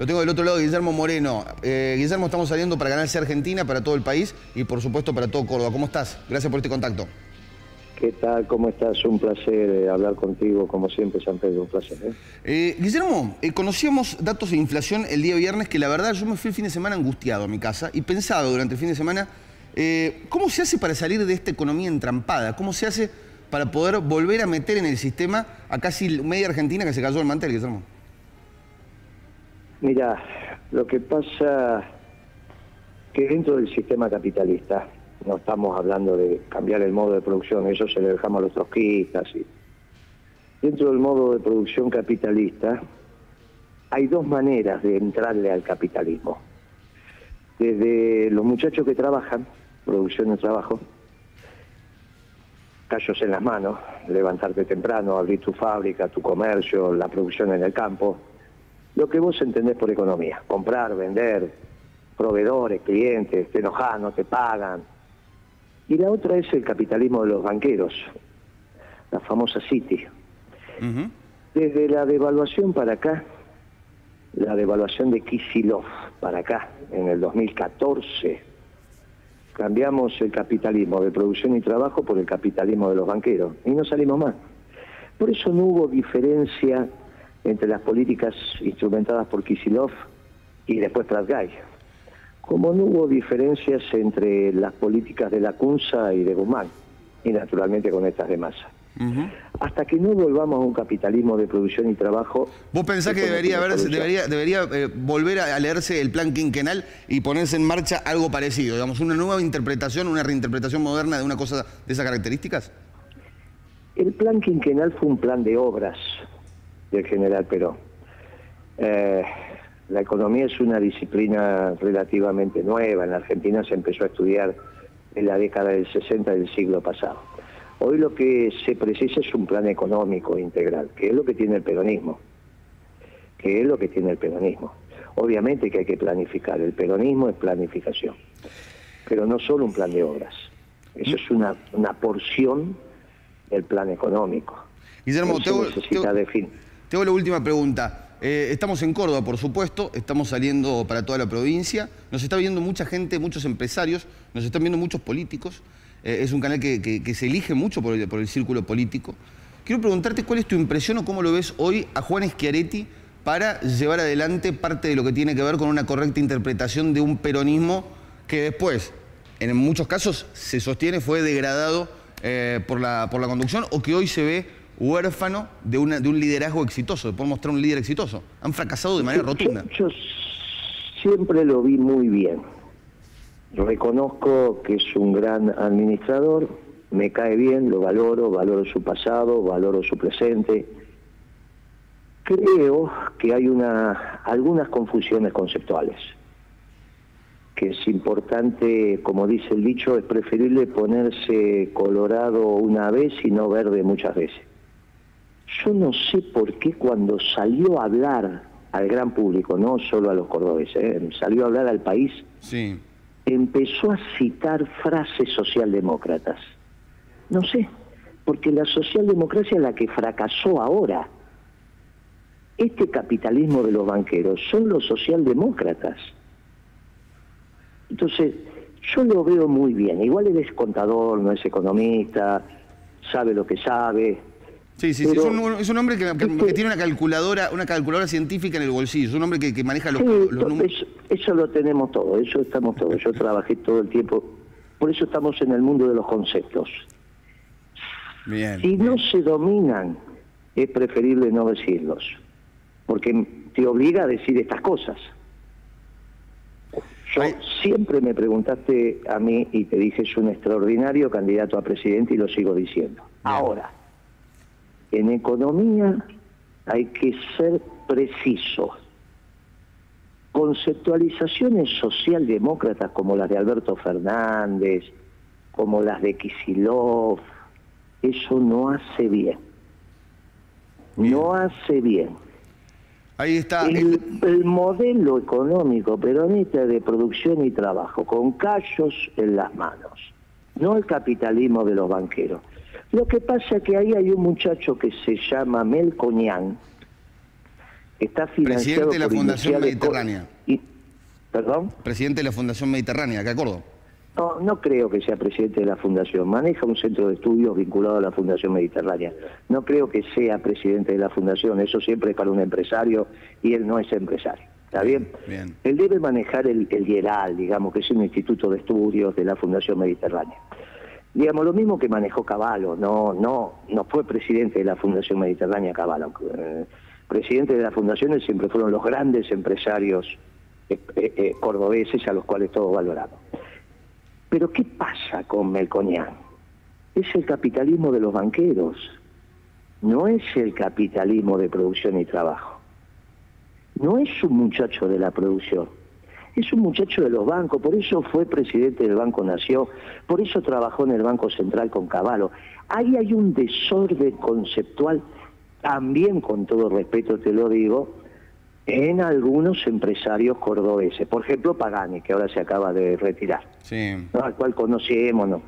Lo tengo del otro lado, Guillermo Moreno. Eh, Guillermo, estamos saliendo para Canal C Argentina, para todo el país y por supuesto para todo Córdoba. ¿Cómo estás? Gracias por este contacto. ¿Qué tal? ¿Cómo estás? Un placer eh, hablar contigo, como siempre, San Pedro, un placer. ¿eh? Eh, Guillermo, conocíamos datos de inflación el día viernes que la verdad yo me fui el fin de semana angustiado a mi casa y pensaba durante el fin de semana, ¿cómo se hace para salir de esta economía entrampada? ¿Cómo se hace para poder volver a meter en el sistema a casi media Argentina que se cayó el mantel, Guillermo? Mira, lo que pasa que dentro del sistema capitalista, no estamos hablando de cambiar el modo de producción, eso se le dejamos a los trotskistas. Y... Dentro del modo de producción capitalista hay dos maneras de entrarle al capitalismo. Desde los muchachos que trabajan, producción de trabajo, callos en las manos, levantarte temprano, abrir tu fábrica, tu comercio, la producción en el campo, lo que vos entendés por economía, comprar, vender, proveedores, clientes, te enojan, no te pagan, y la otra es el capitalismo de los banqueros, la famosa City. Desde la devaluación para acá, la devaluación de Kisilov para acá, en el 2014, cambiamos el capitalismo de producción y trabajo por el capitalismo de los banqueros y no salimos más. Por eso no hubo diferencia entre las políticas instrumentadas por Kisilov y después Trasgay como no hubo diferencias entre las políticas de la CUNSA y de Guzmán, y naturalmente con estas de masa. Hasta que no volvamos a un capitalismo de producción y trabajo... ¿Vos pensás que debería, debería, debería eh, volver a leerse el plan quinquenal y ponerse en marcha algo parecido? Digamos, una nueva interpretación, una reinterpretación moderna de una cosa de esas características? El plan quinquenal fue un plan de obras del general Perón. Eh, la economía es una disciplina relativamente nueva. En la Argentina se empezó a estudiar en la década del 60 del siglo pasado. Hoy lo que se precisa es un plan económico integral, que es lo que tiene el peronismo. Que es lo que tiene el peronismo. Obviamente que hay que planificar. El peronismo es planificación. Pero no solo un plan de obras. Eso es una, una porción del plan económico. Guillermo, tengo, tengo la última pregunta. Eh, estamos en Córdoba, por supuesto, estamos saliendo para toda la provincia, nos está viendo mucha gente, muchos empresarios, nos están viendo muchos políticos, eh, es un canal que, se elige mucho por el, círculo político. Quiero preguntarte cuál es tu impresión o cómo lo ves hoy a Juan Schiaretti para llevar adelante parte de lo que tiene que ver con una correcta interpretación de un peronismo que después, en muchos casos, se sostiene fue degradado eh, por la conducción o que hoy se ve huérfano de, una, de un liderazgo exitoso, de poder mostrar un líder exitoso. Han fracasado de manera rotunda. Yo, siempre lo vi muy bien. Reconozco que es un gran administrador, me cae bien, lo valoro, valoro su pasado, valoro su presente. Creo que hay una, algunas confusiones conceptuales, que es importante, como dice el dicho, es preferible ponerse colorado una vez y no verde muchas veces. Yo no sé por qué cuando salió a hablar al gran público, no solo a los cordobeses, ¿eh? salió a hablar al país, sí. empezó a citar frases socialdemócratas. No sé, porque la socialdemocracia es la que fracasó ahora. Este capitalismo de los banqueros son los socialdemócratas. Entonces, yo lo veo muy bien. Igual él es contador, no es economista, sabe lo que sabe, Sí, sí, sí. Es, un, hombre que, tiene una calculadora, una calculadora científica en el bolsillo, es un hombre que, maneja los, números. Eso, lo tenemos todo, eso estamos todos. Yo trabajé todo el tiempo, por eso estamos en el mundo de los conceptos. Bien, si no se dominan, es preferible no decirlos, porque te obliga a decir estas cosas. Yo siempre me preguntaste a mí y te dije es un extraordinario candidato a presidente y lo sigo diciendo. Ahora, en economía hay que ser precisos. Conceptualizaciones socialdemócratas como las de Alberto Fernández, como las de Kisilov, eso no hace bien. No hace bien. Ahí está. El, el, modelo económico peronista de producción y trabajo, con callos en las manos, no el capitalismo de los banqueros. Lo que pasa es que ahí hay un muchacho que se llama Melconian, está financiado Presidente de la Fundación Mediterránea. ¿Perdón? Presidente de la Fundación Mediterránea, ¿de acuerdo? No, no creo que sea presidente de la Fundación. Maneja un centro de estudios vinculado a la Fundación Mediterránea. No creo que sea presidente de la Fundación. Eso siempre es para un empresario y él no es empresario. ¿Está bien? Bien. Él debe manejar el, el IERAL, digamos, que es un instituto de estudios de la Fundación Mediterránea. Digamos, lo mismo que manejó Caballo, no, no, no fue presidente de la Fundación Mediterránea Caballo. Eh, presidente de las fundaciones siempre fueron los grandes empresarios eh, eh, cordobeses a los cuales todos valoramos. Pero ¿qué pasa con Melconian? Es el capitalismo de los banqueros, no es el capitalismo de producción y trabajo. No es un muchacho de la producción, es un muchacho de los bancos, por eso fue presidente del Banco Nación, por eso trabajó en el Banco Central con Caballo. Ahí hay un desorden conceptual, también con todo respeto te lo digo, en algunos empresarios cordobeses. Por ejemplo, Pagani, que ahora se acaba de retirar, al cual conocemos. ¿no?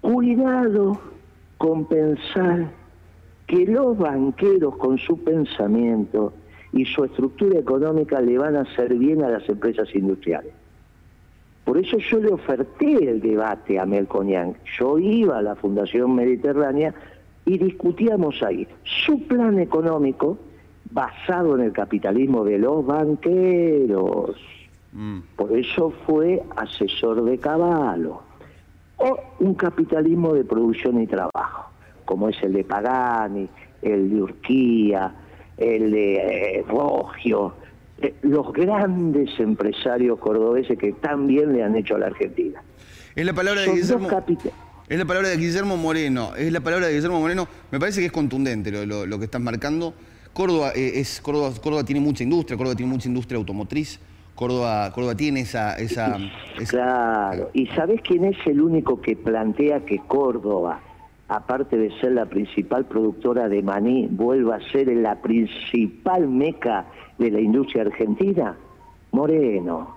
Cuidado con pensar que los banqueros con su pensamiento y su estructura económica le van a hacer bien a las empresas industriales. Por eso yo le oferté el debate a Melconian. Yo iba a la Fundación Mediterránea y discutíamos ahí su plan económico basado en el capitalismo de los banqueros. Mm. Por eso fue asesor de Caballo. O un capitalismo de producción y trabajo, como es el de Pagani, el de Urquía, el de eh, Rogio, eh, los grandes empresarios cordobeses que tan bien le han hecho a la Argentina. Es la palabra de Guillermo. Es la palabra de Guillermo Moreno. Es la palabra de Guillermo Moreno. Me parece que es contundente lo, que estás marcando. Córdoba, eh, es, Córdoba, Córdoba tiene mucha industria, Córdoba tiene mucha industria automotriz. Córdoba, Córdoba tiene esa, esa, Claro, ¿y sabes quién es el único que plantea que Córdoba aparte de ser la principal productora de maní, vuelva a ser la principal meca de la industria argentina? Moreno,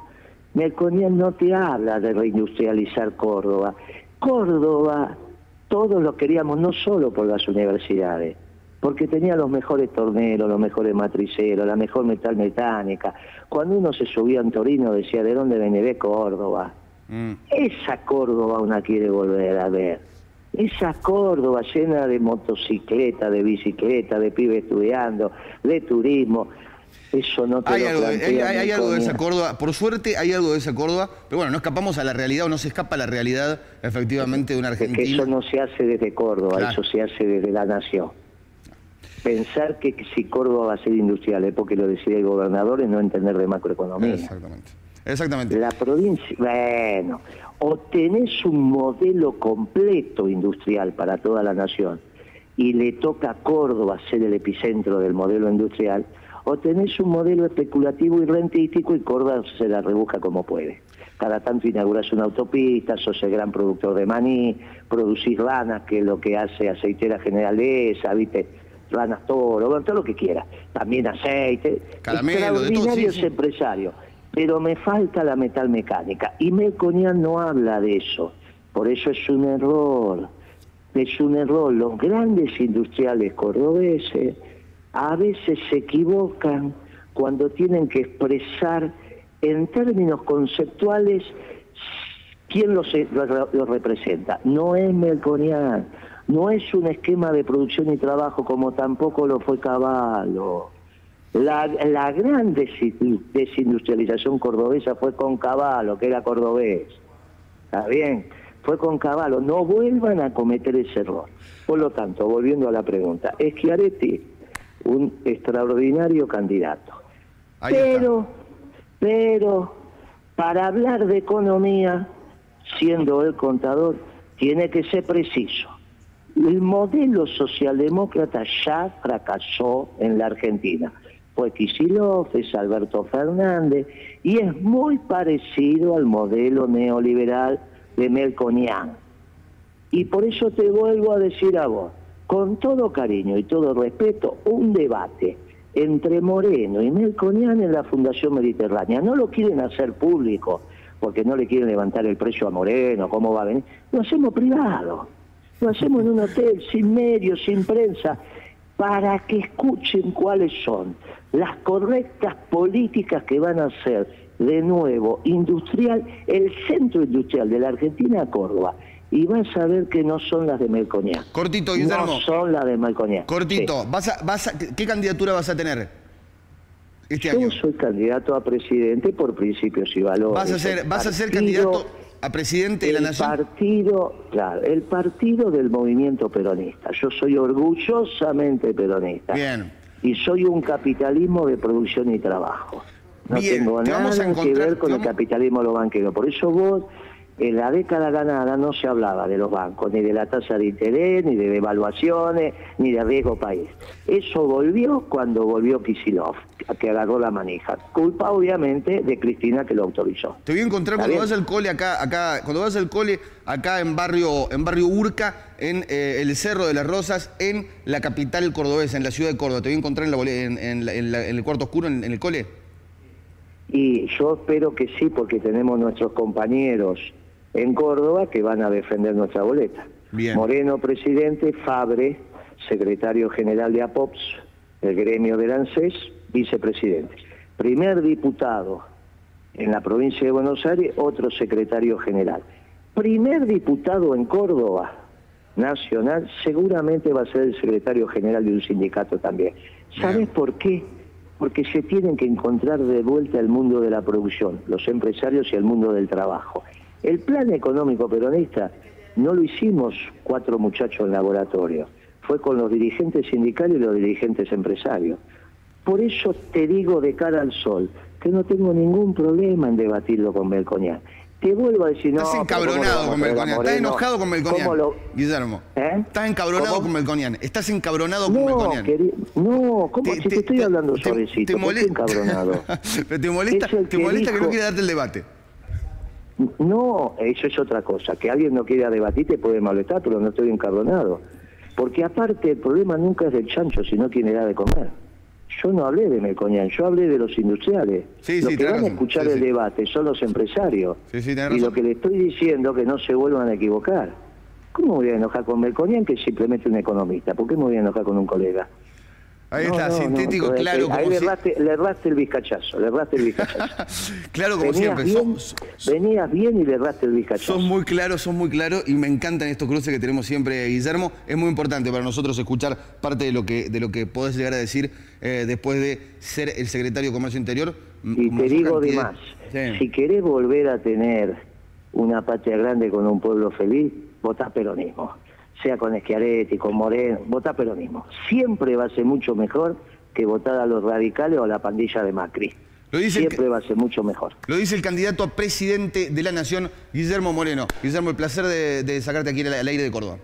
Melconian no te habla de reindustrializar Córdoba. Córdoba, todos lo queríamos no solo por las universidades, porque tenía los mejores torneros, los mejores matriceros, la mejor metal mecánica. Cuando uno se subía en Torino decía, ¿de dónde de Córdoba? Mm. Esa Córdoba una quiere volver a ver esa Córdoba llena de motocicleta, de bicicleta, de pibes estudiando, de turismo, eso no te hay lo algo, hay, algo de esa Córdoba, por suerte hay algo de esa Córdoba, pero bueno, no escapamos a la realidad o no se escapa a la realidad efectivamente de una Argentina. que eso no se hace desde Córdoba, eso se hace desde la nación. Pensar que si Córdoba va a ser industrial es porque lo decide el gobernador es no entender de macroeconomía. Exactamente. Exactamente. La provincia, bueno, o tenés un modelo completo industrial para toda la nación y le toca a Córdoba ser el epicentro del modelo industrial, o tenés un modelo especulativo y rentístico y Córdoba se la rebuja como puede. Cada tanto inauguras una autopista, sos el gran productor de maní, producís ranas, que es lo que hace aceitera general esa, viste, ranas toro, todo lo que quiera. También aceite. Caramelo, Extraordinarios empresarios pero me falta la metal mecánica. Y Melconian no habla de eso. Por eso es un error. Es un error. Los grandes industriales cordobeses a veces se equivocan cuando tienen que expresar en términos conceptuales quién los, los representa. No es Melconian, no es un esquema de producción y trabajo como tampoco lo fue Caballo. La, gran desindustrialización cordobesa fue con Caballo, que era cordobés. ¿Está bien? Fue con Caballo. No vuelvan a cometer ese error. Por lo tanto, volviendo a la pregunta, es Chiaretti un extraordinario candidato. pero, pero, para hablar de economía, siendo el contador, tiene que ser preciso. El modelo socialdemócrata ya fracasó en la Argentina fue Kicillof, es Alberto Fernández, y es muy parecido al modelo neoliberal de Melconian. Y por eso te vuelvo a decir a vos, con todo cariño y todo respeto, un debate entre Moreno y Melconian en la Fundación Mediterránea. No lo quieren hacer público, porque no le quieren levantar el precio a Moreno, cómo va a venir. Lo hacemos privado, lo hacemos en un hotel, sin medios, sin prensa, para que escuchen cuáles son las correctas políticas que van a hacer de nuevo industrial el centro industrial de la Argentina Córdoba y vas a ver que no son las de Melcoñán. Cortito, Guillermo. No son las de Melcoñán. Cortito, vas vas ¿qué candidatura vas a tener este Yo soy candidato a presidente por principios y valores. ¿Vas a ser, vas a ser candidato a presidente de la Nación? Partido, claro, el partido del movimiento peronista. Yo soy orgullosamente peronista. Bien. Y soy un capitalismo de producción y trabajo. No tengo nada que ver con el capitalismo de los banqueros. Por eso vos en la década ganada no se hablaba de los bancos, ni de la tasa de interés, ni de devaluaciones, ni de riesgo país. Eso volvió cuando volvió Kisilov, que agarró la manija. Culpa, obviamente, de Cristina que lo autorizó. Te voy a encontrar cuando vas al cole acá, acá, cuando vas al cole acá en barrio, en barrio Urca, en eh, el Cerro de las Rosas, en la capital cordobesa, en la ciudad de Córdoba. Te voy a encontrar en, en, en el cuarto oscuro, en el cole. Y yo espero que sí, porque tenemos nuestros compañeros en Córdoba que van a defender nuestra boleta. Moreno, presidente, Fabre, secretario general de APOPS, el gremio del ANSES, vicepresidente. Primer diputado en la provincia de Buenos Aires, otro secretario general. Primer diputado en Córdoba nacional, seguramente va a ser el secretario general de un sindicato también. ¿Sabes por qué? Porque se tienen que encontrar de vuelta el mundo de la producción, los empresarios y el mundo del trabajo. El plan económico peronista no lo hicimos cuatro muchachos en laboratorio, fue con los dirigentes sindicales y los dirigentes empresarios. Por eso te digo de cara al sol que no tengo ningún problema en debatirlo con Belcoñán. Te vuelvo a decir, no. Estás encabronado con Melconian, estás enojado con Melconian, Guillermo. ¿Eh? Estás encabronado con Melconian, estás encabronado con no, No, ¿cómo? si te, estoy hablando suavecito, te, molesta, encabronado? te molesta, te molesta que no quiera darte el debate. No, eso es otra cosa. Que alguien no quiera debatir te puede molestar, pero no estoy encabronado. Porque aparte el problema nunca es del chancho, sino quien le da de comer. Yo no hablé de Melcoñán, yo hablé de los industriales. Sí, los que van a escuchar el debate son los empresarios. y lo que le estoy diciendo que no se vuelvan a equivocar. ¿Cómo voy a enojar con Melcoñán, que es simplemente un economista? ¿Por qué me voy a enojar con un colega? Ahí está, sintético, claro. Ahí, le, erraste, le el bizcachazo, le erraste el bizcachazo. claro, como siempre. Bien, venías bien y le erraste el bizcachazo. Son muy claros, son muy claros y me encantan estos cruces que tenemos siempre, Guillermo. Es muy importante para nosotros escuchar parte de lo que, de lo que podés llegar a decir eh, después de ser el secretario de Comercio Interior. Y te digo de más, si querés volver a tener una patria grande con un pueblo feliz, votá peronismo sea con Schiaretti, con Moreno, vota peronismo. Siempre va a ser mucho mejor que votar a los radicales o a la pandilla de Macri. Siempre va a ser mucho mejor. Lo dice el candidato a presidente de la Nación, Guillermo Moreno. Guillermo, el placer de, sacarte aquí al aire de Córdoba.